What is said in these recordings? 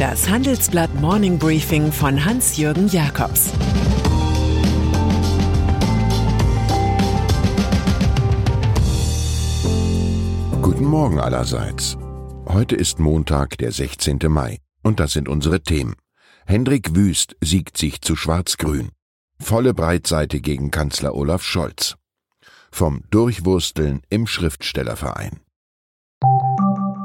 Das Handelsblatt Morning Briefing von Hans-Jürgen Jakobs Guten Morgen allerseits. Heute ist Montag, der 16. Mai. Und das sind unsere Themen. Hendrik Wüst siegt sich zu Schwarz-Grün. Volle Breitseite gegen Kanzler Olaf Scholz. Vom Durchwursteln im Schriftstellerverein.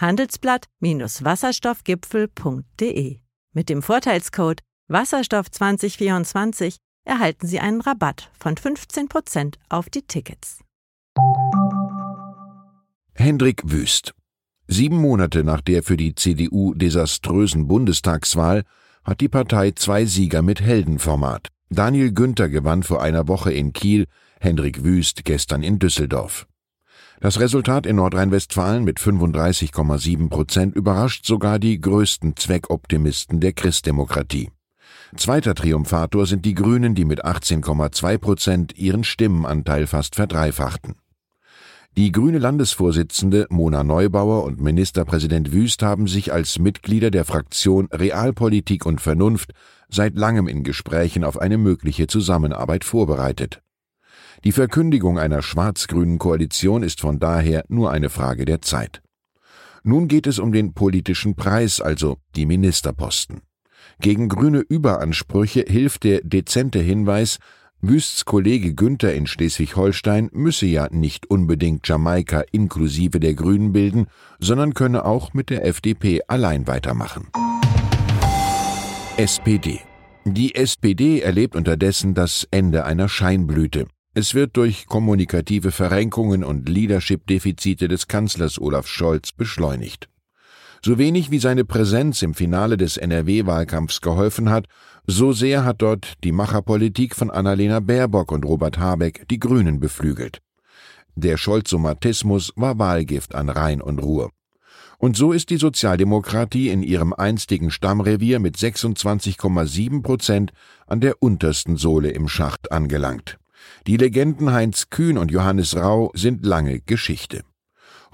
handelsblatt-wasserstoffgipfel.de. Mit dem Vorteilscode Wasserstoff 2024 erhalten Sie einen Rabatt von 15% auf die Tickets. Hendrik Wüst. Sieben Monate nach der für die CDU desaströsen Bundestagswahl hat die Partei zwei Sieger mit Heldenformat. Daniel Günther gewann vor einer Woche in Kiel, Hendrik Wüst gestern in Düsseldorf. Das Resultat in Nordrhein-Westfalen mit 35,7 Prozent überrascht sogar die größten Zweckoptimisten der Christdemokratie. Zweiter Triumphator sind die Grünen, die mit 18,2 Prozent ihren Stimmenanteil fast verdreifachten. Die grüne Landesvorsitzende Mona Neubauer und Ministerpräsident Wüst haben sich als Mitglieder der Fraktion Realpolitik und Vernunft seit langem in Gesprächen auf eine mögliche Zusammenarbeit vorbereitet. Die Verkündigung einer schwarz-grünen Koalition ist von daher nur eine Frage der Zeit. Nun geht es um den politischen Preis, also die Ministerposten. Gegen grüne Überansprüche hilft der dezente Hinweis, Wüsts Kollege Günther in Schleswig-Holstein müsse ja nicht unbedingt Jamaika inklusive der Grünen bilden, sondern könne auch mit der FDP allein weitermachen. SPD Die SPD erlebt unterdessen das Ende einer Scheinblüte. Es wird durch kommunikative Verrenkungen und Leadership-Defizite des Kanzlers Olaf Scholz beschleunigt. So wenig wie seine Präsenz im Finale des NRW-Wahlkampfs geholfen hat, so sehr hat dort die Macherpolitik von Annalena Baerbock und Robert Habeck die Grünen beflügelt. Der Scholzomatismus war Wahlgift an Rhein und Ruhr. Und so ist die Sozialdemokratie in ihrem einstigen Stammrevier mit 26,7 Prozent an der untersten Sohle im Schacht angelangt. Die Legenden Heinz Kühn und Johannes Rau sind lange Geschichte.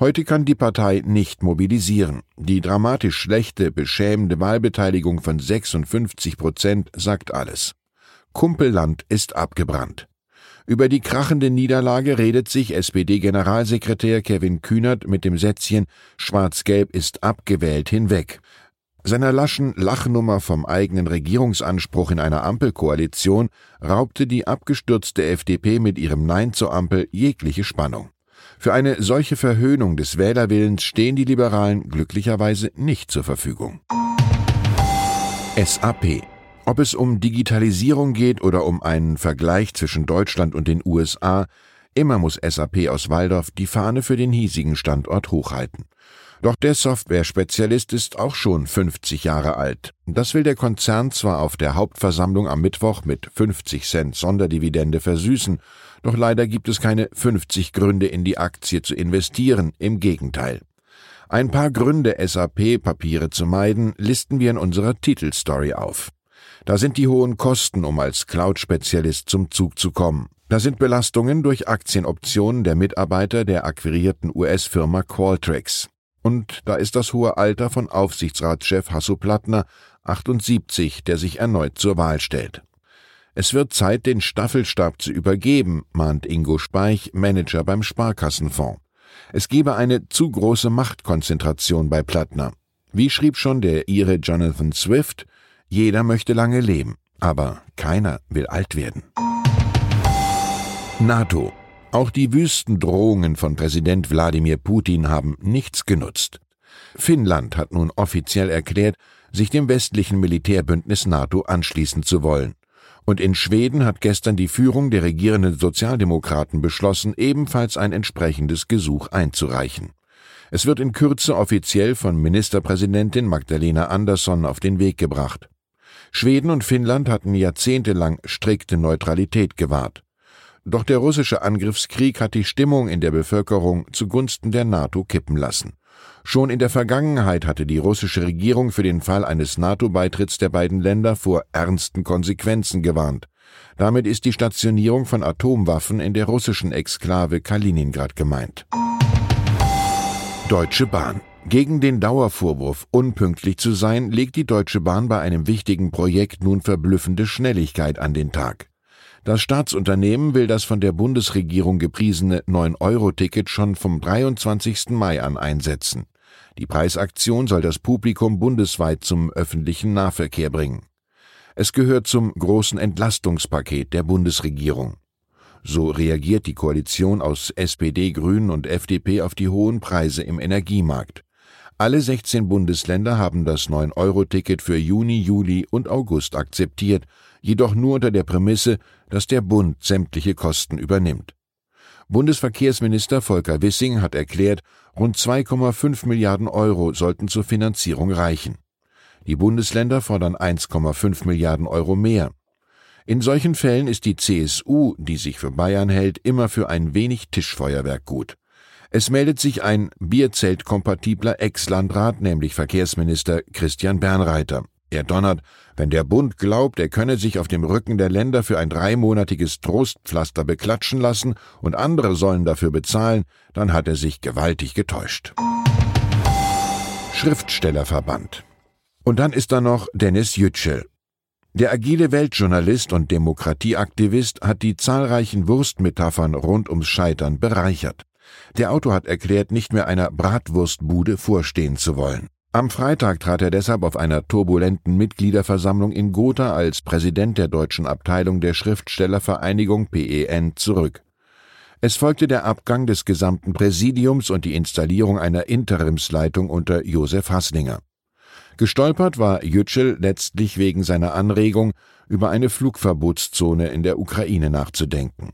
Heute kann die Partei nicht mobilisieren. Die dramatisch schlechte, beschämende Wahlbeteiligung von 56 Prozent sagt alles. Kumpelland ist abgebrannt. Über die krachende Niederlage redet sich SPD-Generalsekretär Kevin Kühnert mit dem Sätzchen Schwarz-Gelb ist abgewählt hinweg. Seiner laschen Lachnummer vom eigenen Regierungsanspruch in einer Ampelkoalition raubte die abgestürzte FDP mit ihrem Nein zur Ampel jegliche Spannung. Für eine solche Verhöhnung des Wählerwillens stehen die Liberalen glücklicherweise nicht zur Verfügung. SAP. Ob es um Digitalisierung geht oder um einen Vergleich zwischen Deutschland und den USA, immer muss SAP aus Waldorf die Fahne für den hiesigen Standort hochhalten. Doch der Software-Spezialist ist auch schon 50 Jahre alt. Das will der Konzern zwar auf der Hauptversammlung am Mittwoch mit 50 Cent Sonderdividende versüßen, doch leider gibt es keine 50 Gründe in die Aktie zu investieren, im Gegenteil. Ein paar Gründe, SAP-Papiere zu meiden, listen wir in unserer Titelstory auf. Da sind die hohen Kosten, um als Cloud-Spezialist zum Zug zu kommen. Da sind Belastungen durch Aktienoptionen der Mitarbeiter der akquirierten US-Firma Qualtrics. Und da ist das hohe Alter von Aufsichtsratschef Hasso Plattner, 78, der sich erneut zur Wahl stellt. Es wird Zeit, den Staffelstab zu übergeben, mahnt Ingo Speich, Manager beim Sparkassenfonds. Es gebe eine zu große Machtkonzentration bei Plattner. Wie schrieb schon der Ire Jonathan Swift, jeder möchte lange leben, aber keiner will alt werden. NATO auch die Wüstendrohungen von Präsident Wladimir Putin haben nichts genutzt. Finnland hat nun offiziell erklärt, sich dem westlichen Militärbündnis NATO anschließen zu wollen. Und in Schweden hat gestern die Führung der regierenden Sozialdemokraten beschlossen, ebenfalls ein entsprechendes Gesuch einzureichen. Es wird in Kürze offiziell von Ministerpräsidentin Magdalena Andersson auf den Weg gebracht. Schweden und Finnland hatten jahrzehntelang strikte Neutralität gewahrt. Doch der russische Angriffskrieg hat die Stimmung in der Bevölkerung zugunsten der NATO kippen lassen. Schon in der Vergangenheit hatte die russische Regierung für den Fall eines NATO-Beitritts der beiden Länder vor ernsten Konsequenzen gewarnt. Damit ist die Stationierung von Atomwaffen in der russischen Exklave Kaliningrad gemeint. Deutsche Bahn. Gegen den Dauervorwurf, unpünktlich zu sein, legt die Deutsche Bahn bei einem wichtigen Projekt nun verblüffende Schnelligkeit an den Tag. Das Staatsunternehmen will das von der Bundesregierung gepriesene 9-Euro-Ticket schon vom 23. Mai an einsetzen. Die Preisaktion soll das Publikum bundesweit zum öffentlichen Nahverkehr bringen. Es gehört zum großen Entlastungspaket der Bundesregierung. So reagiert die Koalition aus SPD, Grünen und FDP auf die hohen Preise im Energiemarkt. Alle 16 Bundesländer haben das 9-Euro-Ticket für Juni, Juli und August akzeptiert, jedoch nur unter der Prämisse, dass der Bund sämtliche Kosten übernimmt. Bundesverkehrsminister Volker Wissing hat erklärt, rund 2,5 Milliarden Euro sollten zur Finanzierung reichen. Die Bundesländer fordern 1,5 Milliarden Euro mehr. In solchen Fällen ist die CSU, die sich für Bayern hält, immer für ein wenig Tischfeuerwerk gut. Es meldet sich ein Bierzelt-kompatibler Ex-Landrat, nämlich Verkehrsminister Christian Bernreiter. Er donnert, wenn der Bund glaubt, er könne sich auf dem Rücken der Länder für ein dreimonatiges Trostpflaster beklatschen lassen und andere sollen dafür bezahlen, dann hat er sich gewaltig getäuscht. Schriftstellerverband und dann ist da noch Dennis Yücel. Der agile Weltjournalist und Demokratieaktivist hat die zahlreichen Wurstmetaphern rund ums Scheitern bereichert. Der Autor hat erklärt, nicht mehr einer Bratwurstbude vorstehen zu wollen. Am Freitag trat er deshalb auf einer turbulenten Mitgliederversammlung in Gotha als Präsident der deutschen Abteilung der Schriftstellervereinigung PEN zurück. Es folgte der Abgang des gesamten Präsidiums und die Installierung einer Interimsleitung unter Josef Hasslinger. Gestolpert war Yücel letztlich wegen seiner Anregung, über eine Flugverbotszone in der Ukraine nachzudenken.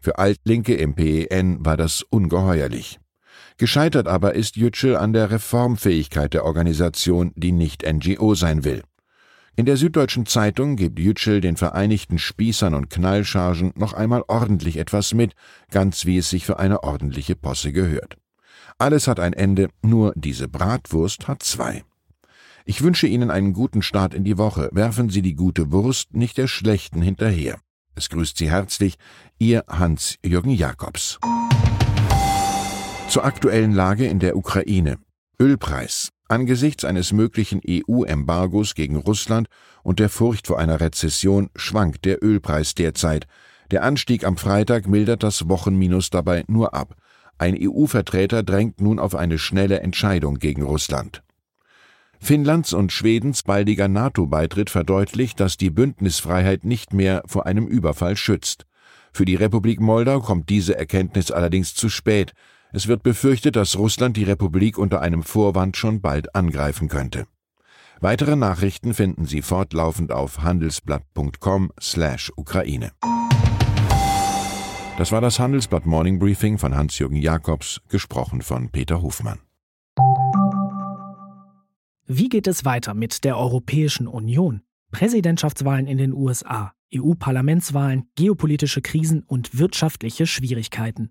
Für Altlinke im PEN war das ungeheuerlich. Gescheitert aber ist Yücel an der Reformfähigkeit der Organisation, die nicht NGO sein will. In der Süddeutschen Zeitung gibt Yücel den Vereinigten Spießern und Knallchargen noch einmal ordentlich etwas mit, ganz wie es sich für eine ordentliche Posse gehört. Alles hat ein Ende, nur diese Bratwurst hat zwei. Ich wünsche Ihnen einen guten Start in die Woche. Werfen Sie die gute Wurst nicht der schlechten hinterher. Es grüßt Sie herzlich Ihr Hans-Jürgen Jakobs. Zur aktuellen Lage in der Ukraine. Ölpreis. Angesichts eines möglichen EU-Embargos gegen Russland und der Furcht vor einer Rezession schwankt der Ölpreis derzeit. Der Anstieg am Freitag mildert das Wochenminus dabei nur ab. Ein EU-Vertreter drängt nun auf eine schnelle Entscheidung gegen Russland. Finnlands und Schwedens baldiger NATO-Beitritt verdeutlicht, dass die Bündnisfreiheit nicht mehr vor einem Überfall schützt. Für die Republik Moldau kommt diese Erkenntnis allerdings zu spät. Es wird befürchtet, dass Russland die Republik unter einem Vorwand schon bald angreifen könnte. Weitere Nachrichten finden Sie fortlaufend auf handelsblatt.com/Ukraine. Das war das Handelsblatt Morning Briefing von Hans-Jürgen Jakobs, gesprochen von Peter Hofmann. Wie geht es weiter mit der Europäischen Union? Präsidentschaftswahlen in den USA, EU-Parlamentswahlen, geopolitische Krisen und wirtschaftliche Schwierigkeiten.